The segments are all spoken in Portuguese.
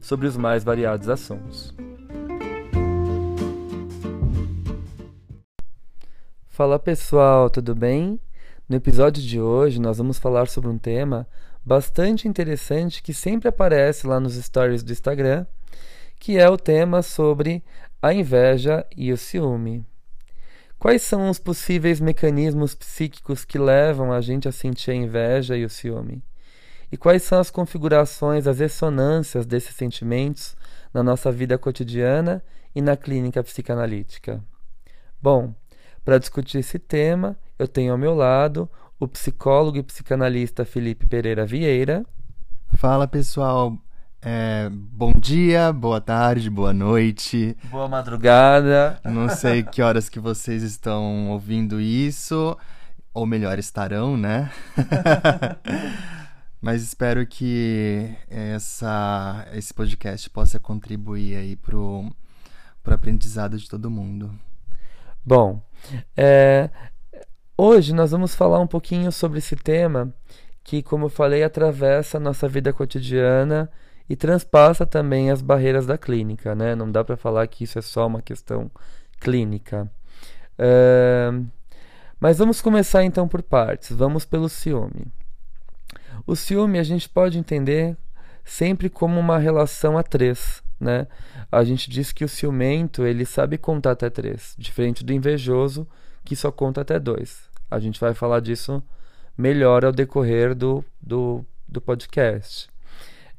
sobre os mais variados assuntos. Fala pessoal, tudo bem? No episódio de hoje nós vamos falar sobre um tema bastante interessante que sempre aparece lá nos stories do Instagram, que é o tema sobre a inveja e o ciúme. Quais são os possíveis mecanismos psíquicos que levam a gente a sentir a inveja e o ciúme? E quais são as configurações, as ressonâncias desses sentimentos na nossa vida cotidiana e na clínica psicanalítica? Bom, para discutir esse tema, eu tenho ao meu lado o psicólogo e psicanalista Felipe Pereira Vieira. Fala pessoal, é, bom dia, boa tarde, boa noite. Boa madrugada. Não sei que horas que vocês estão ouvindo isso, ou melhor, estarão, né? Mas espero que essa, esse podcast possa contribuir aí pro, pro aprendizado de todo mundo. Bom, é, hoje nós vamos falar um pouquinho sobre esse tema que, como eu falei, atravessa a nossa vida cotidiana e transpassa também as barreiras da clínica, né? Não dá para falar que isso é só uma questão clínica. É, mas vamos começar então por partes. Vamos pelo ciúme. O ciúme a gente pode entender sempre como uma relação a três, né? A gente diz que o ciumento ele sabe contar até três, diferente do invejoso que só conta até dois. A gente vai falar disso melhor ao decorrer do, do, do podcast.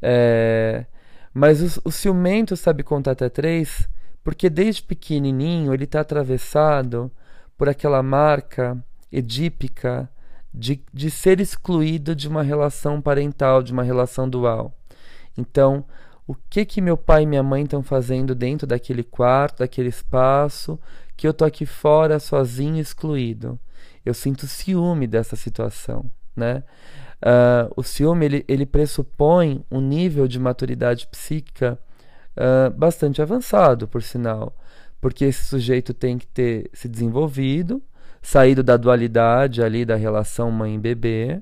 É, mas o, o ciumento sabe contar até três porque desde pequenininho ele está atravessado por aquela marca edípica de, de ser excluído de uma relação parental, de uma relação dual. Então, o que que meu pai e minha mãe estão fazendo dentro daquele quarto, daquele espaço, que eu tô aqui fora sozinho, excluído? Eu sinto ciúme dessa situação, né? Uh, o ciúme ele, ele pressupõe um nível de maturidade psíquica uh, bastante avançado, por sinal, porque esse sujeito tem que ter se desenvolvido, saído da dualidade ali da relação mãe-bebê,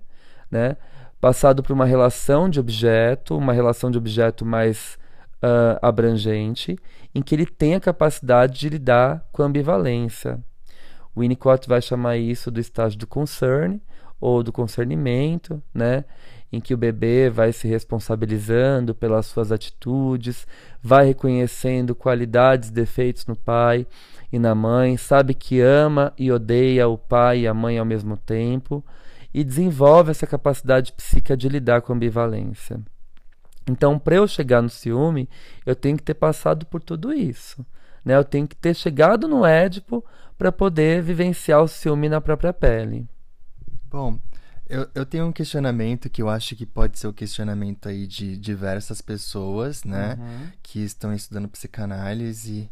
né? Passado por uma relação de objeto, uma relação de objeto mais uh, abrangente, em que ele tem a capacidade de lidar com a ambivalência. O Winnicott vai chamar isso do estágio do concern ou do concernimento, né? em que o bebê vai se responsabilizando pelas suas atitudes, vai reconhecendo qualidades, defeitos no pai e na mãe, sabe que ama e odeia o pai e a mãe ao mesmo tempo e desenvolve essa capacidade psíquica de lidar com a ambivalência. Então, para eu chegar no ciúme, eu tenho que ter passado por tudo isso. Né? Eu tenho que ter chegado no Édipo para poder vivenciar o ciúme na própria pele. Bom, eu, eu tenho um questionamento que eu acho que pode ser o questionamento aí de diversas pessoas, né? Uhum. Que estão estudando psicanálise.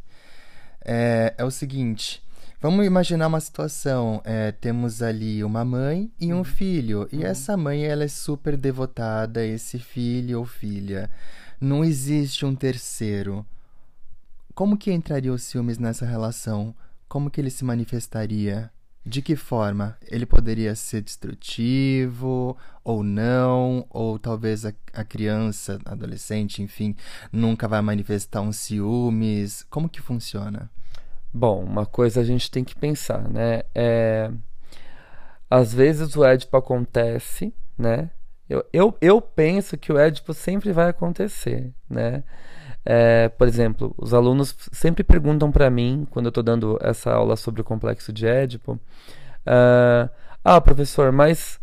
É, é o seguinte. Vamos imaginar uma situação. É, temos ali uma mãe e um uhum. filho. E uhum. essa mãe, ela é super devotada a esse filho ou filha. Não existe um terceiro. Como que entraria os ciúmes nessa relação? Como que ele se manifestaria? De que forma? Ele poderia ser destrutivo ou não? Ou talvez a, a criança, adolescente, enfim, nunca vai manifestar um ciúmes? Como que funciona? Bom, uma coisa a gente tem que pensar, né? É... Às vezes o Édipo acontece, né? Eu, eu, eu penso que o Édipo sempre vai acontecer, né? É, por exemplo, os alunos sempre perguntam para mim, quando eu estou dando essa aula sobre o complexo de Édipo, uh, ah, professor, mas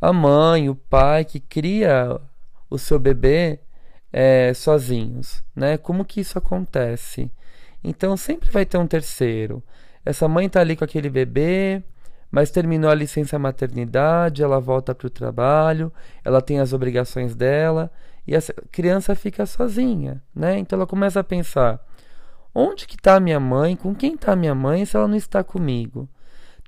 a mãe, o pai que cria o seu bebê é, sozinhos, né? Como que isso acontece? Então sempre vai ter um terceiro. Essa mãe está ali com aquele bebê, mas terminou a licença maternidade, ela volta para o trabalho, ela tem as obrigações dela e essa criança fica sozinha, né? Então ela começa a pensar: onde que está minha mãe? Com quem está minha mãe se ela não está comigo?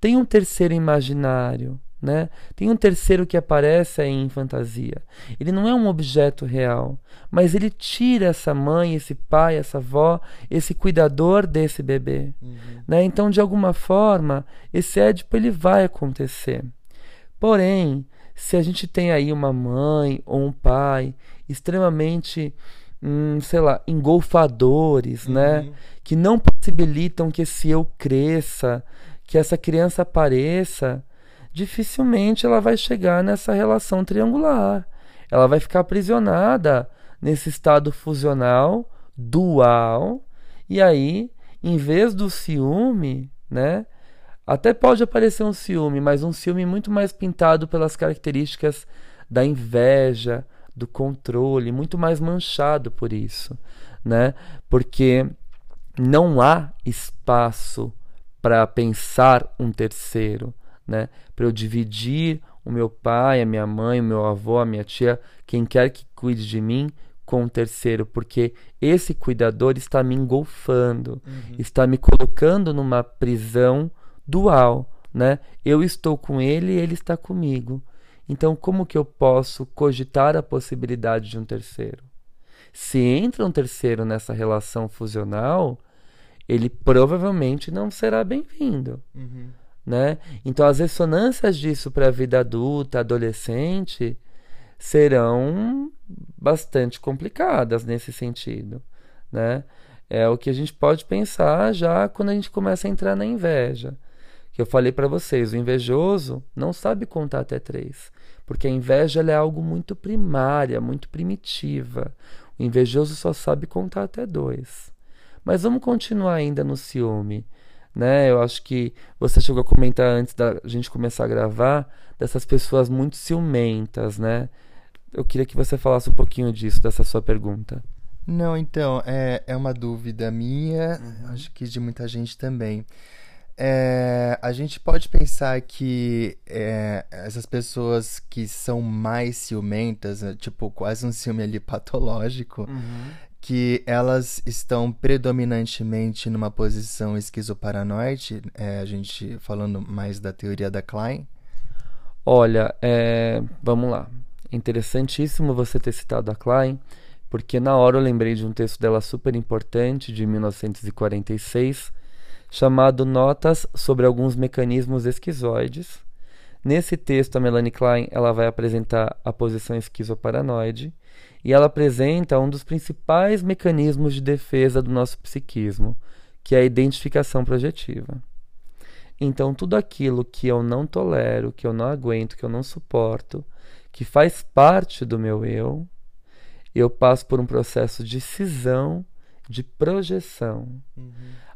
Tem um terceiro imaginário, né? Tem um terceiro que aparece aí em fantasia. Ele não é um objeto real, mas ele tira essa mãe, esse pai, essa avó, esse cuidador desse bebê. Uhum. Né? Então, de alguma forma, esse édipo ele vai acontecer. Porém, se a gente tem aí uma mãe ou um pai extremamente, hum, sei lá, engolfadores, uhum. né? Que não possibilitam que esse eu cresça, que essa criança apareça, dificilmente ela vai chegar nessa relação triangular. Ela vai ficar aprisionada nesse estado fusional, dual, e aí, em vez do ciúme, né? Até pode aparecer um ciúme, mas um ciúme muito mais pintado pelas características da inveja, do controle, muito mais manchado por isso, né? Porque não há espaço para pensar um terceiro né? Para eu dividir o meu pai, a minha mãe, o meu avô, a minha tia, quem quer que cuide de mim, com o terceiro, porque esse cuidador está me engolfando, uhum. está me colocando numa prisão dual, né? Eu estou com ele e ele está comigo. Então, como que eu posso cogitar a possibilidade de um terceiro? Se entra um terceiro nessa relação fusional, ele provavelmente não será bem-vindo. Uhum né? Então as ressonâncias disso para a vida adulta, adolescente, serão bastante complicadas nesse sentido, né? É o que a gente pode pensar já quando a gente começa a entrar na inveja. Que eu falei para vocês, o invejoso não sabe contar até três, porque a inveja é algo muito primária, muito primitiva. O invejoso só sabe contar até dois. Mas vamos continuar ainda no ciúme né? Eu acho que você chegou a comentar antes da gente começar a gravar dessas pessoas muito ciumentas, né? Eu queria que você falasse um pouquinho disso, dessa sua pergunta. Não, então, é, é uma dúvida minha, uhum. acho que de muita gente também. É, a gente pode pensar que é, essas pessoas que são mais ciumentas, né, tipo quase um ciúme ali patológico, uhum que elas estão predominantemente numa posição esquizoparanoide, é, a gente falando mais da teoria da Klein? Olha, é, vamos lá. Interessantíssimo você ter citado a Klein, porque na hora eu lembrei de um texto dela super importante, de 1946, chamado Notas sobre alguns mecanismos esquizoides. Nesse texto, a Melanie Klein ela vai apresentar a posição esquizoparanoide e ela apresenta um dos principais mecanismos de defesa do nosso psiquismo, que é a identificação projetiva. Então, tudo aquilo que eu não tolero, que eu não aguento, que eu não suporto, que faz parte do meu eu, eu passo por um processo de cisão, de projeção. Uhum.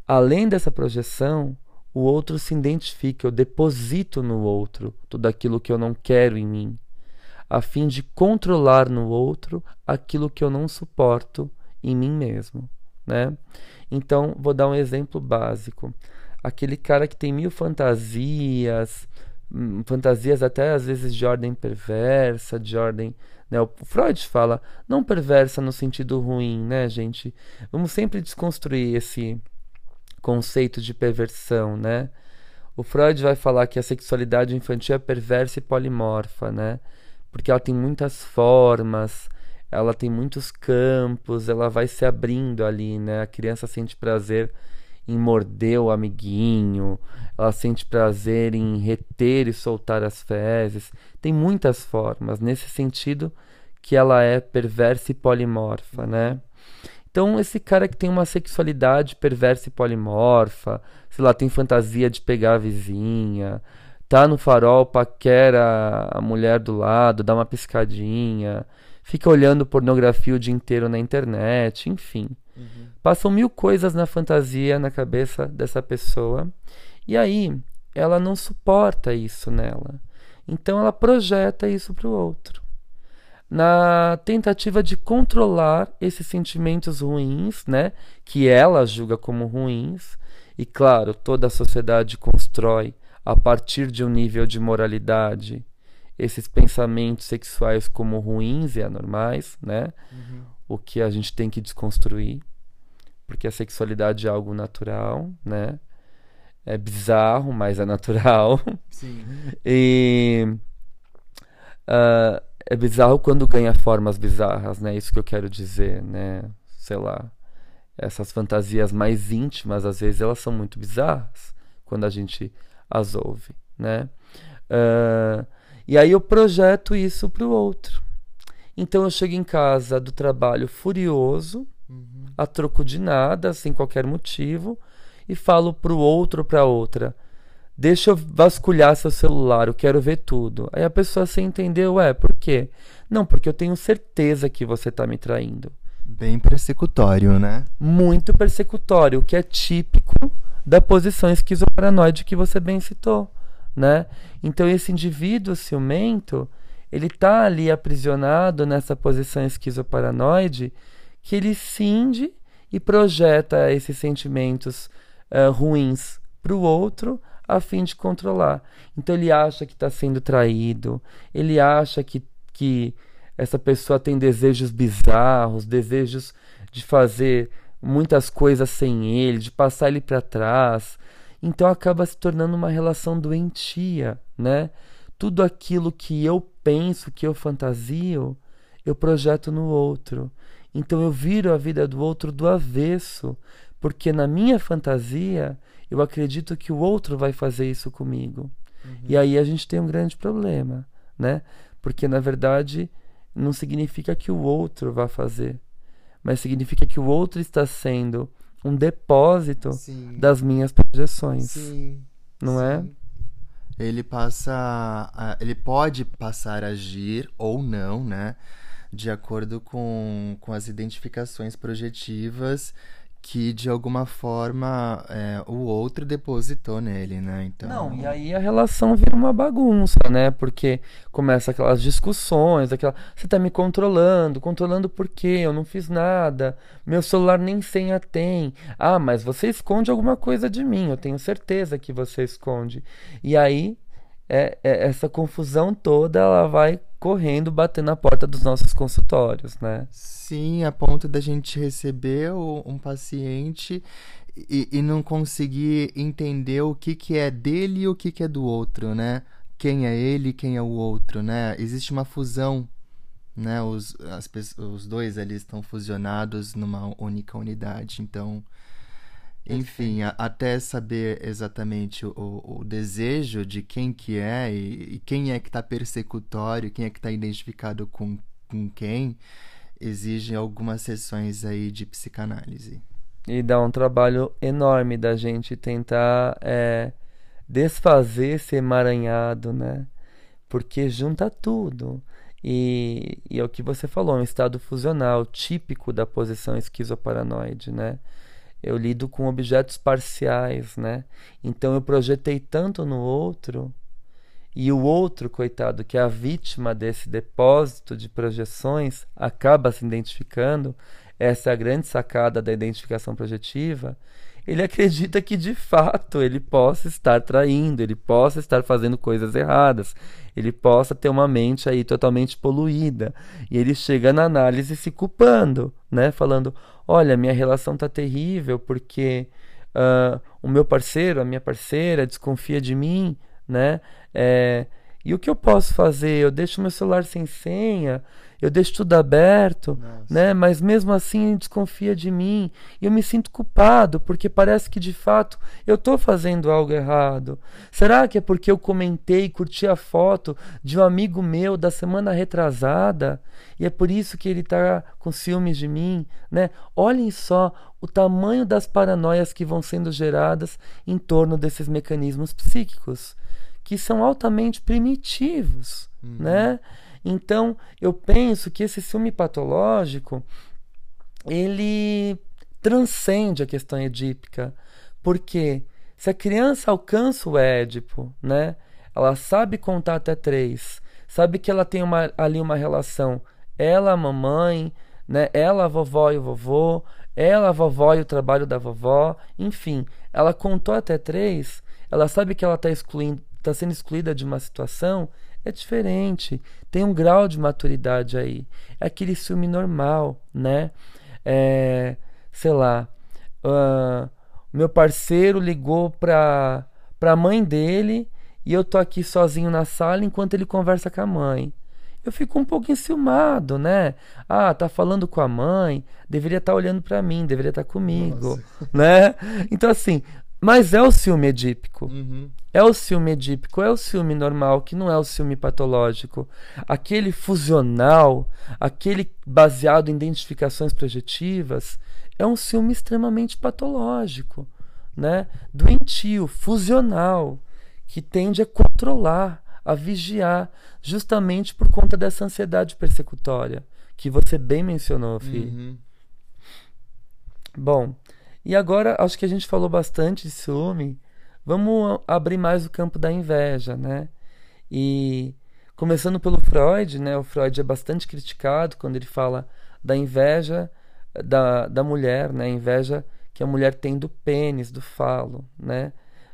Além dessa projeção, o outro se identifica, eu deposito no outro tudo aquilo que eu não quero em mim a fim de controlar no outro aquilo que eu não suporto em mim mesmo, né? Então, vou dar um exemplo básico. Aquele cara que tem mil fantasias, hum, fantasias até às vezes de ordem perversa, de ordem. Né? O Freud fala, não perversa no sentido ruim, né, gente? Vamos sempre desconstruir esse conceito de perversão, né? O Freud vai falar que a sexualidade infantil é perversa e polimorfa, né? porque ela tem muitas formas, ela tem muitos campos, ela vai se abrindo ali, né? A criança sente prazer em morder o amiguinho, ela sente prazer em reter e soltar as fezes. Tem muitas formas, nesse sentido que ela é perversa e polimorfa, né? Então, esse cara que tem uma sexualidade perversa e polimorfa, sei lá, tem fantasia de pegar a vizinha, tá no farol, paquera a mulher do lado, dá uma piscadinha, fica olhando pornografia o dia inteiro na internet, enfim. Uhum. Passam mil coisas na fantasia, na cabeça dessa pessoa. E aí, ela não suporta isso nela. Então, ela projeta isso para o outro. Na tentativa de controlar esses sentimentos ruins, né, que ela julga como ruins, e claro, toda a sociedade constrói a partir de um nível de moralidade esses pensamentos sexuais como ruins e anormais, né? Uhum. O que a gente tem que desconstruir, porque a sexualidade é algo natural, né? É bizarro, mas é natural. Sim. e uh, é bizarro quando ganha formas bizarras, né? Isso que eu quero dizer, né? Sei lá. Essas fantasias mais íntimas, às vezes, elas são muito bizarras quando a gente as ouve, né? Uh, e aí eu projeto isso para o outro. Então eu chego em casa do trabalho furioso, uhum. a troco de nada, sem qualquer motivo, e falo para o outro ou para outra: Deixa eu vasculhar seu celular, eu quero ver tudo. Aí a pessoa sem entender, ué, por quê? Não, porque eu tenho certeza que você está me traindo. Bem persecutório, né? Muito persecutório, o que é típico da posição esquizoparanoide que você bem citou né? Então esse indivíduo ciumento, ele está ali aprisionado nessa posição esquizoparanoide que ele cinge e projeta esses sentimentos uh, ruins para o outro a fim de controlar. Então ele acha que está sendo traído, ele acha que, que essa pessoa tem desejos bizarros, desejos de fazer muitas coisas sem ele, de passar ele para trás, então acaba se tornando uma relação doentia, né? Tudo aquilo que eu penso, que eu fantasio, eu projeto no outro. Então eu viro a vida do outro do avesso, porque na minha fantasia eu acredito que o outro vai fazer isso comigo. Uhum. E aí a gente tem um grande problema, né? Porque na verdade não significa que o outro vai fazer, mas significa que o outro está sendo um depósito Sim. das minhas projeções. Sim. Não é? Sim. é? Ele passa. A, ele pode passar a agir ou não, né? De acordo com, com as identificações projetivas que de alguma forma é, o outro depositou nele, né? Então... Não, e aí a relação vira uma bagunça, né? Porque começa aquelas discussões, aquela. Você tá me controlando, controlando por quê? Eu não fiz nada, meu celular nem senha tem. Ah, mas você esconde alguma coisa de mim, eu tenho certeza que você esconde. E aí é, é, essa confusão toda ela vai correndo, batendo na porta dos nossos consultórios, né? Sim, a ponto da gente receber um paciente e, e não conseguir entender o que, que é dele e o que, que é do outro, né? Quem é ele e quem é o outro, né? Existe uma fusão, né? Os, as, os dois ali estão fusionados numa única unidade, então enfim, a, até saber exatamente o, o, desejo de quem que é e, e quem é que está persecutório, quem é que está identificado com, com quem, exige algumas sessões aí de psicanálise. E dá um trabalho enorme da gente tentar é, desfazer esse emaranhado, né? Porque junta tudo. E, e é o que você falou, um estado fusional típico da posição esquizoparanoide, né? Eu lido com objetos parciais, né? Então eu projetei tanto no outro e o outro, coitado, que é a vítima desse depósito de projeções, acaba se identificando. Essa é a grande sacada da identificação projetiva. Ele acredita que de fato ele possa estar traindo, ele possa estar fazendo coisas erradas, ele possa ter uma mente aí totalmente poluída. E ele chega na análise se culpando, né? Falando: olha, minha relação tá terrível porque uh, o meu parceiro, a minha parceira desconfia de mim, né? É, e o que eu posso fazer? Eu deixo meu celular sem senha, eu deixo tudo aberto, Nossa. né? Mas mesmo assim desconfia de mim. E eu me sinto culpado, porque parece que de fato eu estou fazendo algo errado. Será que é porque eu comentei curti a foto de um amigo meu da semana retrasada? E é por isso que ele está com ciúmes de mim, né? Olhem só o tamanho das paranoias que vão sendo geradas em torno desses mecanismos psíquicos, que são altamente primitivos, uhum. né? Então, eu penso que esse ciúme patológico ele transcende a questão edípica, porque se a criança alcança o Édipo, né, ela sabe contar até três, sabe que ela tem uma, ali uma relação, ela, a mamãe, né, ela, a vovó e o vovô, ela, a vovó e o trabalho da vovó, enfim, ela contou até três, ela sabe que ela está excluindo, está sendo excluída de uma situação, é diferente. Tem um grau de maturidade aí. É aquele ciúme normal, né? É, sei lá, uh, meu parceiro ligou para a mãe dele e eu tô aqui sozinho na sala enquanto ele conversa com a mãe. Eu fico um pouco enciumado, né? Ah, tá falando com a mãe, deveria estar tá olhando para mim, deveria estar tá comigo, Nossa. né? Então assim, mas é o ciúme edípico. Uhum. É o ciúme edípico, é o ciúme normal, que não é o ciúme patológico. Aquele fusional, aquele baseado em identificações projetivas, é um ciúme extremamente patológico, né? Doentio, fusional, que tende a controlar, a vigiar, justamente por conta dessa ansiedade persecutória, que você bem mencionou, Fih. Uhum. Bom, e agora acho que a gente falou bastante de ciúme. Vamos abrir mais o campo da inveja, né? E começando pelo Freud, né? O Freud é bastante criticado quando ele fala da inveja da, da mulher, né? A inveja que a mulher tem do pênis, do falo, né?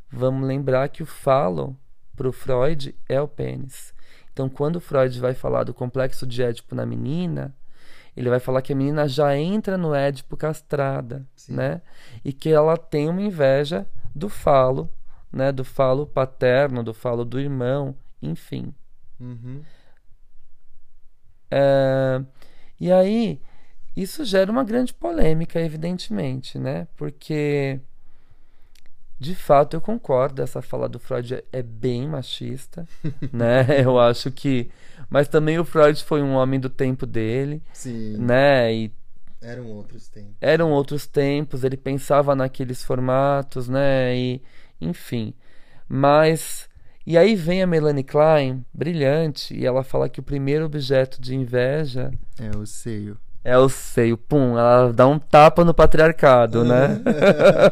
Vamos lembrar que o falo para o Freud é o pênis. Então, quando o Freud vai falar do complexo de Édipo na menina, ele vai falar que a menina já entra no Édipo castrada, Sim. né? E que ela tem uma inveja do falo, né? Do falo paterno, do falo do irmão, enfim. Uhum. É... E aí, isso gera uma grande polêmica, evidentemente, né? Porque, de fato, eu concordo, essa fala do Freud é bem machista, né? Eu acho que mas também o Freud foi um homem do tempo dele. Sim. Né? E eram outros tempos. Eram outros tempos, ele pensava naqueles formatos, né? E, enfim. Mas. E aí vem a Melanie Klein, brilhante, e ela fala que o primeiro objeto de inveja. É o seio. É o seio, pum, ela dá um tapa no patriarcado, né?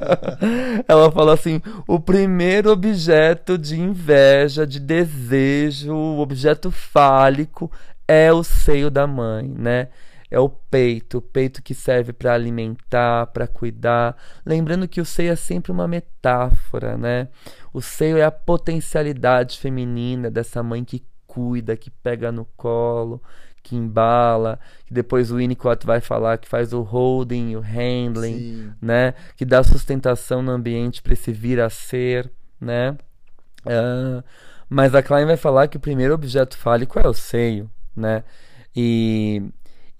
ela fala assim: o primeiro objeto de inveja, de desejo, o objeto fálico é o seio da mãe, né? É o peito, o peito que serve para alimentar, para cuidar. Lembrando que o seio é sempre uma metáfora, né? O seio é a potencialidade feminina dessa mãe que cuida, que pega no colo, que embala, que depois o Winnicott vai falar que faz o holding, o handling, Sim. né? Que dá sustentação no ambiente para esse vir a ser, né? Uh, mas a Klein vai falar que o primeiro objeto fálico é o seio, né? E,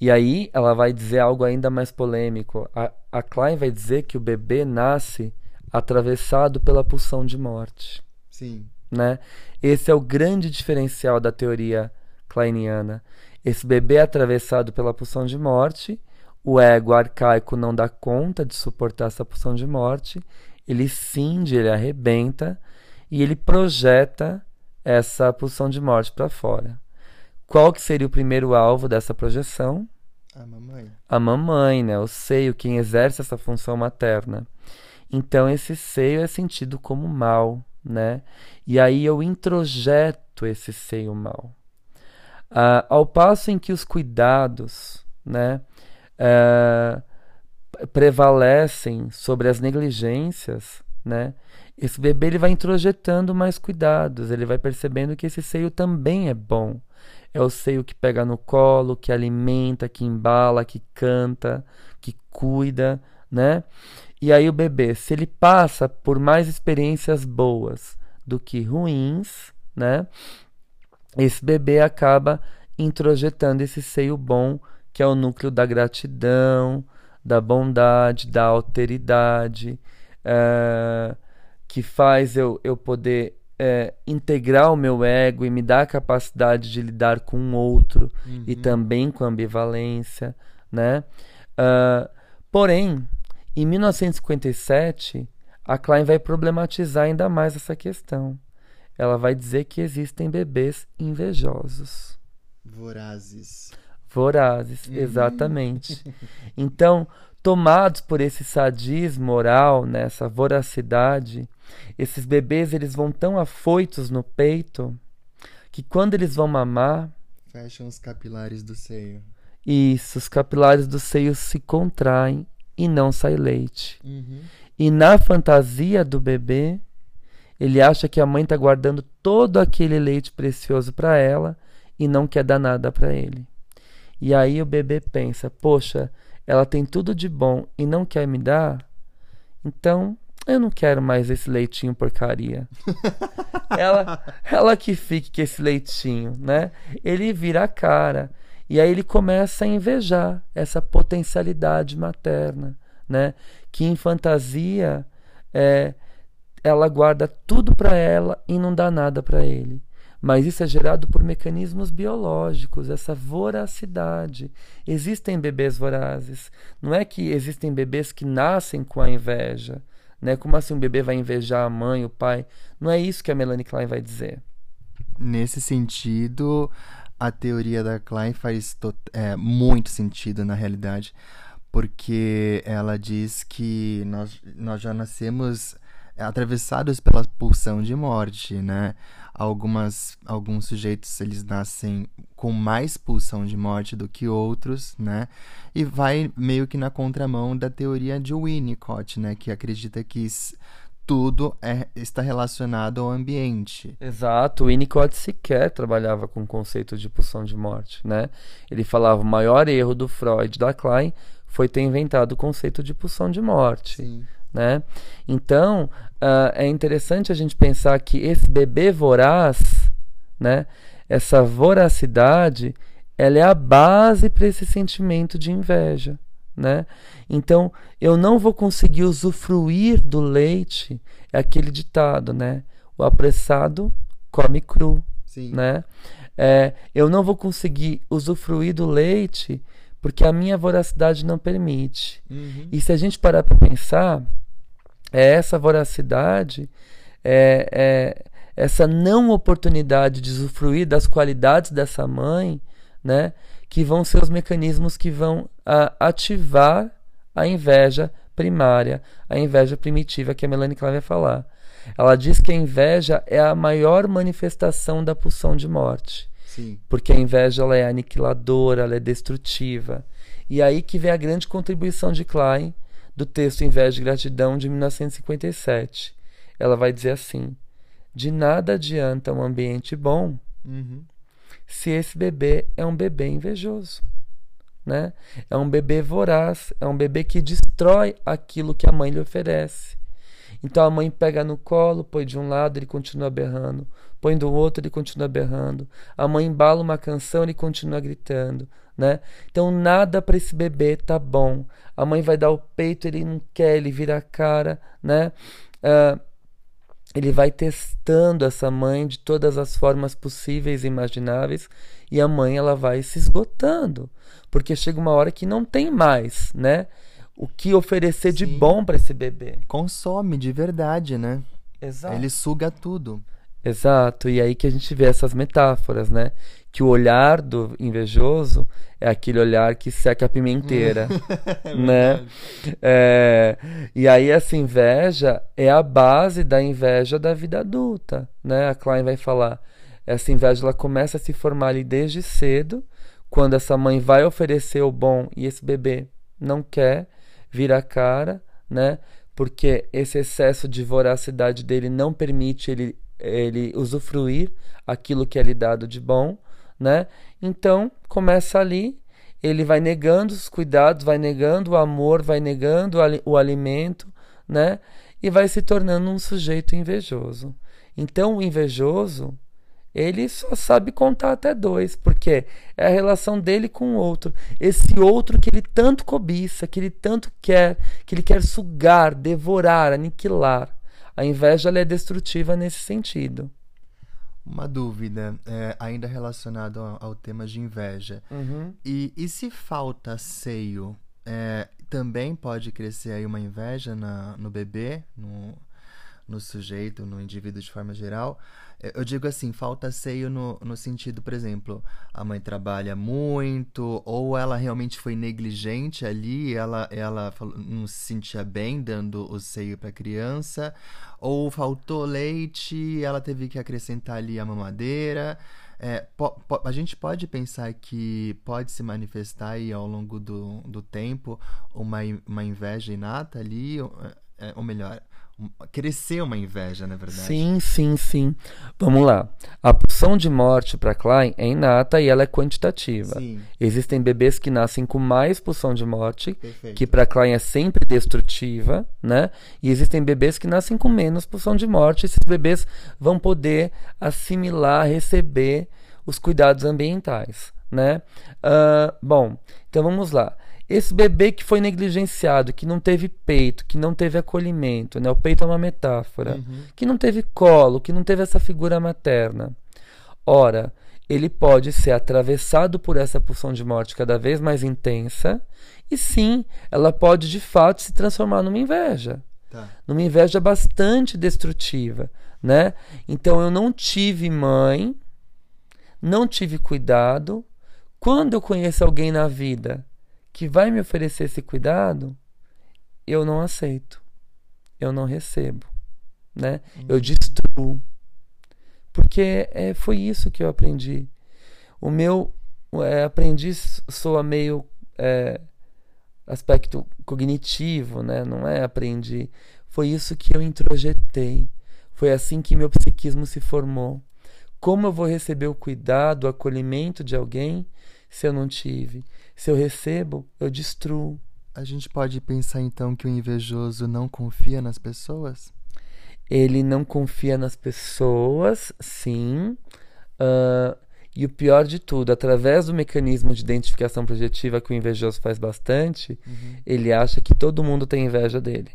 e aí ela vai dizer algo ainda mais polêmico. A, a Klein vai dizer que o bebê nasce atravessado pela pulsão de morte. Sim. Né? Esse é o grande diferencial da teoria kleiniana. Esse bebê é atravessado pela pulsão de morte, o ego arcaico não dá conta de suportar essa pulsão de morte, ele cinde, ele arrebenta e ele projeta essa pulsão de morte para fora. Qual que seria o primeiro alvo dessa projeção? A mamãe. A mamãe, né? O seio, quem exerce essa função materna. Então esse seio é sentido como mal, né? E aí eu introjeto esse seio mal. Uh, ao passo em que os cuidados né, uh, prevalecem sobre as negligências, né, esse bebê ele vai introjetando mais cuidados, ele vai percebendo que esse seio também é bom. É o seio que pega no colo, que alimenta, que embala, que canta, que cuida, né? E aí o bebê, se ele passa por mais experiências boas do que ruins, né? Esse bebê acaba introjetando esse seio bom, que é o núcleo da gratidão, da bondade, da alteridade, é, que faz eu, eu poder é, integrar o meu ego e me dar a capacidade de lidar com o outro uhum. e também com a ambivalência, né? Uh, porém, em 1957, a Klein vai problematizar ainda mais essa questão ela vai dizer que existem bebês invejosos. Vorazes. Vorazes, uhum. exatamente. então, tomados por esse sadismo oral, nessa né, voracidade, esses bebês eles vão tão afoitos no peito que quando eles vão mamar, fecham os capilares do seio. Isso, os capilares do seio se contraem e não sai leite. Uhum. E na fantasia do bebê, Ele acha que a mãe está guardando todo aquele leite precioso para ela e não quer dar nada para ele. E aí o bebê pensa: poxa, ela tem tudo de bom e não quer me dar? Então eu não quero mais esse leitinho porcaria. ela, ela que fique com esse leitinho, né? Ele vira a cara. E aí ele começa a invejar essa potencialidade materna, né? Que em fantasia é, ela guarda tudo para ela e não dá nada para ele. Mas isso é gerado por mecanismos biológicos, essa voracidade. Existem bebês vorazes. Não é que existem bebês que nascem com a inveja. Né? Como assim um bebê vai invejar a mãe, o pai? Não é isso que a Melanie Klein vai dizer. Nesse sentido, a teoria da Klein faz é, muito sentido na realidade, porque ela diz que nós, nós já nascemos atravessados pela pulsão de morte, né? Algumas, alguns sujeitos eles nascem com mais pulsão de morte do que outros, né? E vai meio que na contramão da teoria de Winnicott, né? Que acredita que tudo é, está relacionado ao ambiente. Exato. O Winnicott sequer trabalhava com o conceito de pulsão de morte, né? Ele falava o maior erro do Freud da Klein foi ter inventado o conceito de pulsão de morte. Sim. Né? Então, uh, é interessante a gente pensar que esse bebê voraz, né? essa voracidade, ela é a base para esse sentimento de inveja né? Então, eu não vou conseguir usufruir do leite, é aquele ditado, né? O apressado come cru, Sim. né? É, eu não vou conseguir usufruir do leite porque a minha voracidade não permite. Uhum. E se a gente parar para pensar, é essa voracidade, é, é essa não oportunidade de usufruir das qualidades dessa mãe, né? que vão ser os mecanismos que vão a, ativar a inveja primária, a inveja primitiva que a Melanie Klein vai falar. Ela diz que a inveja é a maior manifestação da pulsão de morte. Sim. Porque a inveja ela é aniquiladora, ela é destrutiva. E aí que vem a grande contribuição de Klein do texto Inveja e Gratidão de 1957. Ela vai dizer assim: De nada adianta um ambiente bom uhum se esse bebê é um bebê invejoso. Né? É um bebê voraz, é um bebê que destrói aquilo que a mãe lhe oferece. Então a mãe pega no colo, põe de um lado, ele continua berrando, põe do outro, ele continua berrando. A mãe embala uma canção, ele continua gritando, né? Então nada para esse bebê tá bom. A mãe vai dar o peito, ele não quer, ele vira a cara, né? Uh, ele vai testando essa mãe de todas as formas possíveis e imagináveis e a mãe ela vai se esgotando, porque chega uma hora que não tem mais, né? O que oferecer Sim. de bom para esse bebê. Consome de verdade, né? Exato. Ele suga tudo. Exato, e aí que a gente vê essas metáforas, né? Que o olhar do invejoso é aquele olhar que seca a pimenteira, é né? É, e aí essa inveja é a base da inveja da vida adulta, né? A Klein vai falar, essa inveja ela começa a se formar ali desde cedo, quando essa mãe vai oferecer o bom e esse bebê não quer, vira a cara, né? Porque esse excesso de voracidade dele não permite ele ele usufruir aquilo que é lhe dado de bom, né? Então, começa ali, ele vai negando os cuidados, vai negando o amor, vai negando o alimento, né? E vai se tornando um sujeito invejoso. Então, o invejoso, ele só sabe contar até dois, porque é a relação dele com o outro. Esse outro que ele tanto cobiça, que ele tanto quer, que ele quer sugar, devorar, aniquilar. A inveja é destrutiva nesse sentido. Uma dúvida, é, ainda relacionado ao, ao, tema de inveja. Uhum. E, e se falta seio, é, também pode crescer aí uma inveja na, no bebê, no, no sujeito, no indivíduo de forma geral. É, eu digo assim, falta seio no, no sentido, por exemplo, a mãe trabalha muito, ou ela realmente foi negligente ali, ela, ela não se sentia bem dando o seio para a criança, ou faltou leite, ela teve que acrescentar ali a mamadeira. É, a gente pode pensar que pode se manifestar aí ao longo do, do tempo uma, uma inveja inata ali, ou, é, ou melhor, crescer uma inveja, na verdade. Sim, sim, sim. Vamos lá. A pulsão de morte para Klein é inata e ela é quantitativa. Sim. Existem bebês que nascem com mais pulsão de morte, Perfeito. que para Klein é sempre destrutiva, né? E existem bebês que nascem com menos pulsão de morte. Esses bebês vão poder assimilar, receber os cuidados ambientais, né? Uh, bom, então vamos lá. Esse bebê que foi negligenciado, que não teve peito, que não teve acolhimento, né? O peito é uma metáfora, Uhum. que não teve colo, que não teve essa figura materna. Ora, ele pode ser atravessado por essa pulsão de morte cada vez mais intensa, e sim, ela pode de fato se transformar numa inveja Tá. numa inveja bastante destrutiva, né? Então eu não tive mãe, não tive cuidado. Quando eu conheço alguém na vida que vai me oferecer esse cuidado, eu não aceito. Eu não recebo, né? Eu destruo. Porque é, foi isso que eu aprendi. O meu é, aprendiz soa meio é, aspecto cognitivo, né? Não é aprendi. Foi isso que eu introjetei. Foi assim que meu psiquismo se formou. Como eu vou receber o cuidado, o acolhimento de alguém se eu não tive? Se eu recebo, eu destruo. A gente pode pensar então que o invejoso não confia nas pessoas? Ele não confia nas pessoas, sim. Ah, e o pior de tudo, através do mecanismo de identificação projetiva que o invejoso faz bastante, ele acha que todo mundo tem inveja dele.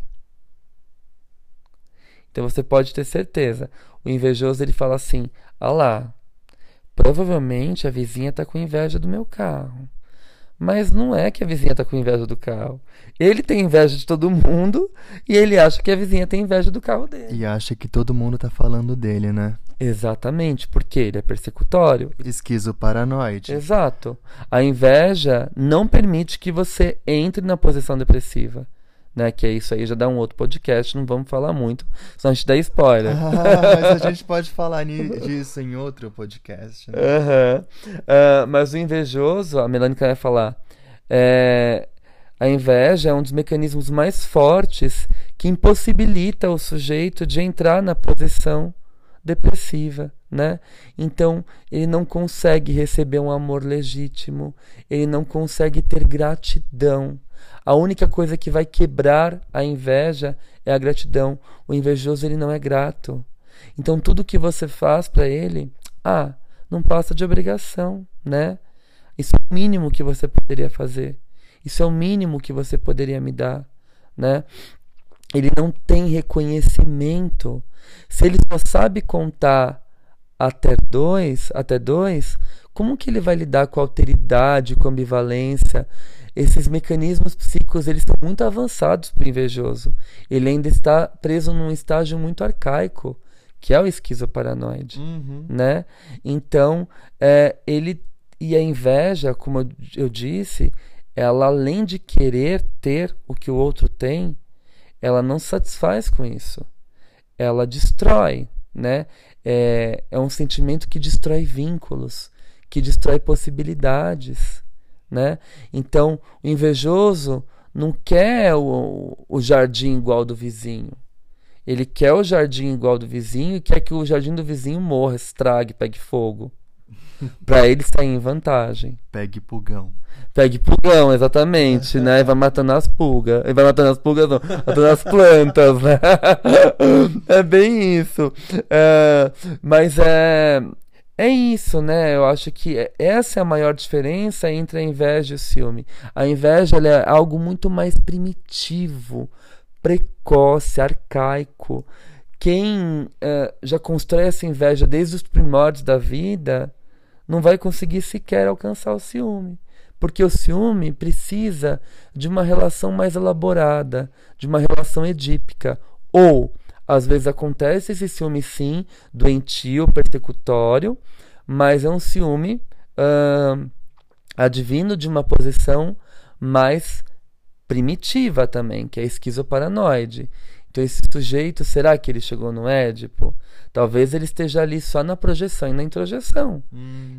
Então você pode ter certeza. O invejoso ele fala assim: "Ah lá, provavelmente a vizinha tá com inveja do meu carro". Mas não é que a vizinha tá com inveja do carro. Ele tem inveja de todo mundo e ele acha que a vizinha tem inveja do carro dele. E acha que todo mundo tá falando dele, né? Exatamente, porque ele é persecutório. Esquizoparanoide. Exato. A inveja não permite que você entre na posição depressiva. Né? Que é isso aí, já dá um outro podcast, não vamos falar muito, senão a gente dá spoiler. Ah, mas a gente pode falar disso em outro podcast. né? Aham. Ah, mas o invejoso, a Melânica vai falar, é, a inveja é um dos mecanismos mais fortes que impossibilita o sujeito de entrar na posição depressiva, né? Então, ele não consegue receber um amor legítimo, ele não consegue ter gratidão. A única coisa que vai quebrar a inveja é a gratidão. O invejoso ele não é grato. Então tudo que você faz para ele, ah, não passa de obrigação, né? Isso é o mínimo que você poderia fazer. Isso é o mínimo que você poderia me dar, né? Ele não tem reconhecimento. Se ele só sabe contar até dois, até dois, como que ele vai lidar com a alteridade, com a ambivalência? Esses mecanismos psíquicos eles estão muito avançados para o invejoso. Ele ainda está preso num estágio muito arcaico, que é o esquizoparanoide Uhum. né? Então, é, ele e a inveja, como eu, eu disse, ela além de querer ter o que o outro tem, ela não satisfaz com isso. Ela destrói, né? É, é um sentimento que destrói vínculos, que destrói possibilidades, né? Então, o invejoso não quer o, o jardim igual do vizinho. Ele quer o jardim igual do vizinho e quer que o jardim do vizinho morra, estrague, pegue fogo. Pra ele sair em vantagem. Pegue pulgão. Pegue pulgão, exatamente, né? E vai matando as pulgas. E vai matando as pulgas, não. Matando as plantas, né? É bem isso. É, mas é. É isso, né? Eu acho que é- essa é a maior diferença entre a inveja e o ciúme. A inveja é algo muito mais primitivo, precoce, arcaico. Quem eh, já constrói essa inveja desde os primórdios da vida não vai conseguir sequer alcançar o ciúme. Porque o ciúme precisa de uma relação mais elaborada, de uma relação edípica. Ou, às vezes acontece esse ciúme sim, doentio, persecutório, mas é um ciúme ahn, advindo de uma posição mais primitiva também, que é esquizoparanoide. Então esse sujeito, será que ele chegou no Édipo? Talvez ele esteja ali só na projeção e na introjeção.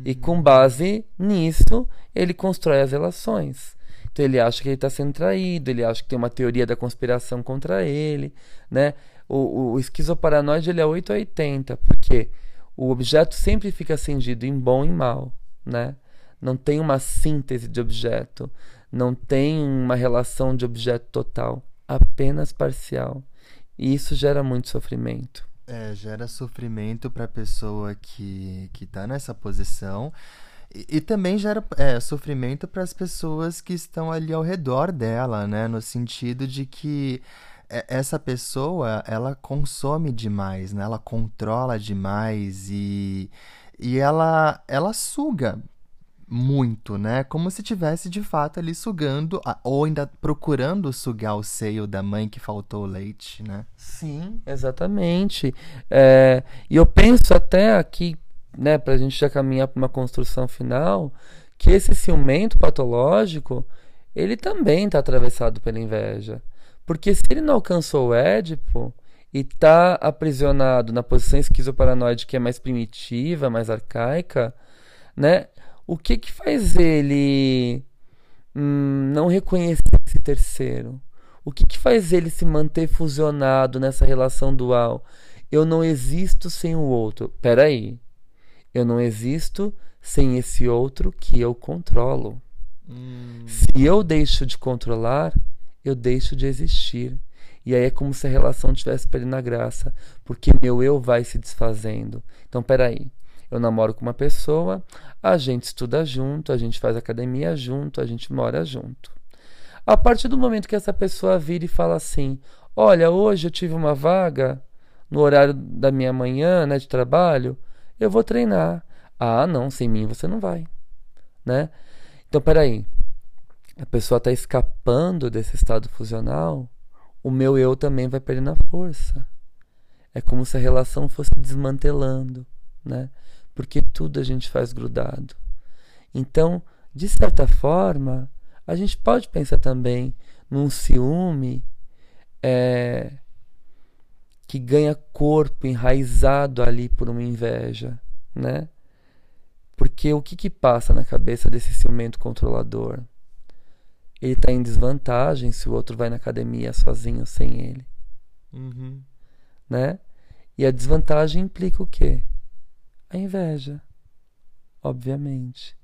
E com base nisso, ele constrói as relações. Então ele acha que ele está sendo traído, ele acha que tem uma teoria da conspiração contra ele, né? O, o esquizoparanoide ele é 8 a 80, porque o objeto sempre fica acendido em bom e mal, né? Não tem uma síntese de objeto, não tem uma relação de objeto total, apenas parcial. E isso gera muito sofrimento. É, gera sofrimento para a pessoa que, que tá nessa posição. E, e também gera é, sofrimento para as pessoas que estão ali ao redor dela, né? No sentido de que essa pessoa, ela consome demais, né? Ela controla demais e, e ela, ela suga muito, né? Como se tivesse de fato ali sugando, ou ainda procurando sugar o seio da mãe que faltou leite, né? Sim, exatamente. É, e eu penso até aqui, né, pra gente já caminhar para uma construção final, que esse ciumento patológico, ele também está atravessado pela inveja. Porque se ele não alcançou o Édipo e está aprisionado na posição esquizoparanoide que é mais primitiva, mais arcaica, né? O que que faz ele hum, não reconhecer esse terceiro? O que que faz ele se manter fusionado nessa relação dual? Eu não existo sem o outro. Peraí. Eu não existo sem esse outro que eu controlo. Hum. Se eu deixo de controlar, eu deixo de existir. E aí é como se a relação tivesse perdendo a graça, porque meu eu vai se desfazendo. Então, peraí. Eu namoro com uma pessoa, a gente estuda junto, a gente faz academia junto, a gente mora junto. A partir do momento que essa pessoa vira e fala assim: Olha, hoje eu tive uma vaga no horário da minha manhã, né, de trabalho, eu vou treinar. Ah, não, sem mim você não vai, né? Então, peraí. A pessoa está escapando desse estado fusional, o meu eu também vai perdendo a força. É como se a relação fosse desmantelando, né? Porque tudo a gente faz grudado. Então, de certa forma, a gente pode pensar também num ciúme é, que ganha corpo enraizado ali por uma inveja, né? Porque o que, que passa na cabeça desse ciumento controlador? Ele está em desvantagem se o outro vai na academia sozinho sem ele. Uhum. Né? E a desvantagem implica o quê? A inveja, obviamente.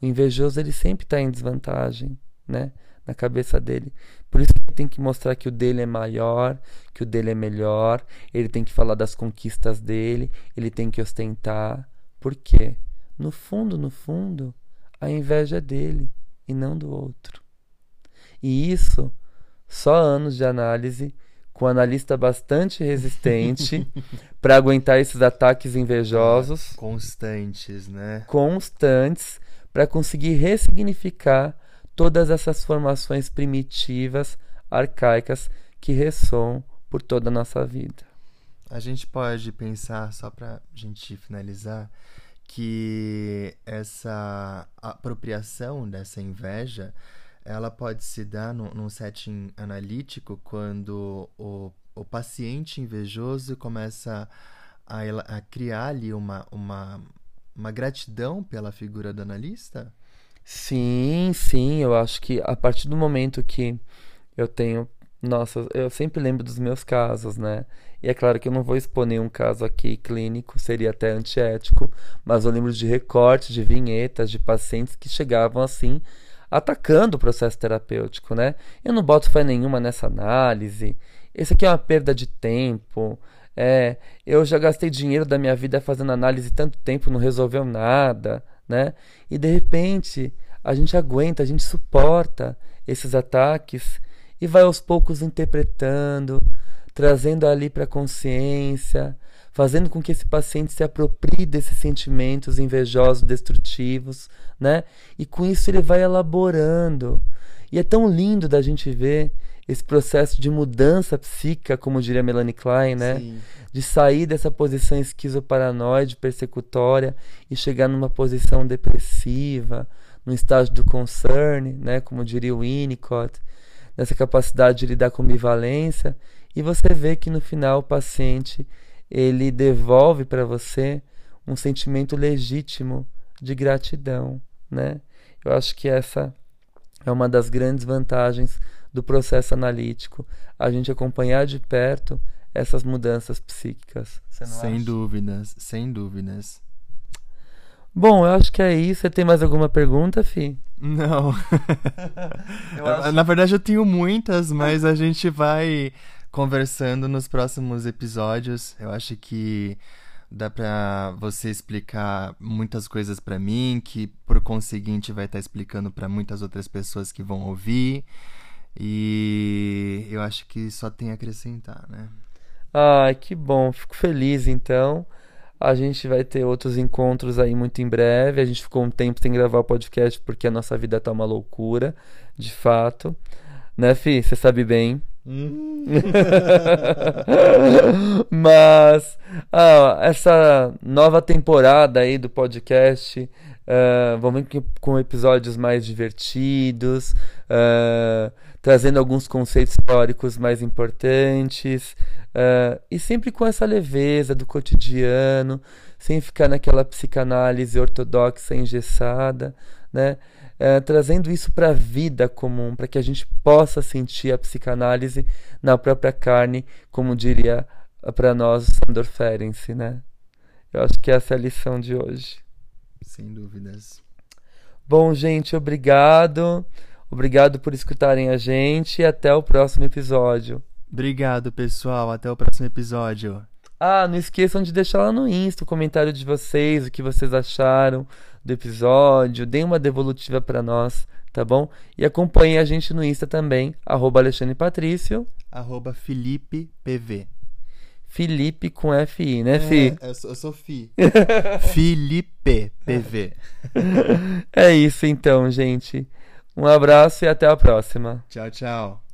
O invejoso ele sempre está em desvantagem, né? Na cabeça dele. Por isso ele tem que mostrar que o dele é maior, que o dele é melhor. Ele tem que falar das conquistas dele. Ele tem que ostentar. Por quê? No fundo, no fundo, a inveja é dele e não do outro. E isso, só anos de análise com um analista bastante resistente para aguentar esses ataques invejosos. Constantes, né? Constantes, para conseguir ressignificar todas essas formações primitivas, arcaicas, que ressoam por toda a nossa vida. A gente pode pensar, só para a gente finalizar, que essa apropriação dessa inveja ela pode se dar no, num setting analítico quando o, o paciente invejoso começa a, a criar ali uma, uma, uma gratidão pela figura do analista? Sim, sim, eu acho que a partir do momento que eu tenho. Nossa, eu sempre lembro dos meus casos, né? E é claro que eu não vou expor nenhum caso aqui clínico, seria até antiético, mas eu lembro de recortes, de vinhetas, de pacientes que chegavam assim atacando o processo terapêutico, né? Eu não boto fé nenhuma nessa análise. Esse aqui é uma perda de tempo. É, eu já gastei dinheiro da minha vida fazendo análise tanto tempo, não resolveu nada, né? E de repente a gente aguenta, a gente suporta esses ataques e vai aos poucos interpretando, trazendo ali para a consciência, fazendo com que esse paciente se aproprie desses sentimentos invejosos, destrutivos, né? E com isso ele vai elaborando. E é tão lindo da gente ver esse processo de mudança psíquica, como diria Melanie Klein, né? Sim. De sair dessa posição esquizoparanoide, persecutória e chegar numa posição depressiva, no estágio do concern, né? Como diria o Winnicott, nessa capacidade de lidar com ambivalência. E você vê que no final o paciente ele devolve para você um sentimento legítimo de gratidão, né? Eu acho que essa é uma das grandes vantagens do processo analítico, a gente acompanhar de perto essas mudanças psíquicas. sem acha? dúvidas, sem dúvidas. Bom, eu acho que é isso. Você tem mais alguma pergunta, Fi? Não. acho... Na verdade, eu tenho muitas, mas a gente vai conversando nos próximos episódios. Eu acho que dá pra você explicar muitas coisas para mim, que por conseguinte vai estar tá explicando para muitas outras pessoas que vão ouvir. E eu acho que só tem a acrescentar, né? Ai, que bom, fico feliz então. A gente vai ter outros encontros aí muito em breve. A gente ficou um tempo sem gravar o podcast porque a nossa vida tá uma loucura, de fato. Né, Fi? Você sabe bem. Hum. Mas ah, essa nova temporada aí do podcast, uh, vamos com episódios mais divertidos, uh, trazendo alguns conceitos históricos mais importantes. Uh, e sempre com essa leveza do cotidiano, sem ficar naquela psicanálise ortodoxa engessada, né? Uh, trazendo isso para a vida comum, para que a gente possa sentir a psicanálise na própria carne, como diria para nós Sandor Ferenczi, né? Eu acho que essa é a lição de hoje. Sem dúvidas. Bom, gente, obrigado. Obrigado por escutarem a gente e até o próximo episódio. Obrigado, pessoal. Até o próximo episódio. Ah, não esqueçam de deixar lá no Insta o comentário de vocês, o que vocês acharam do episódio. Deem uma devolutiva para nós, tá bom? E acompanhem a gente no Insta também, arroba Alexandre Patrício. Arroba Felipe PV. Felipe com FI, né, Fi? É, eu sou, eu sou Fi. Felipe PV. é isso então, gente. Um abraço e até a próxima. Tchau, tchau.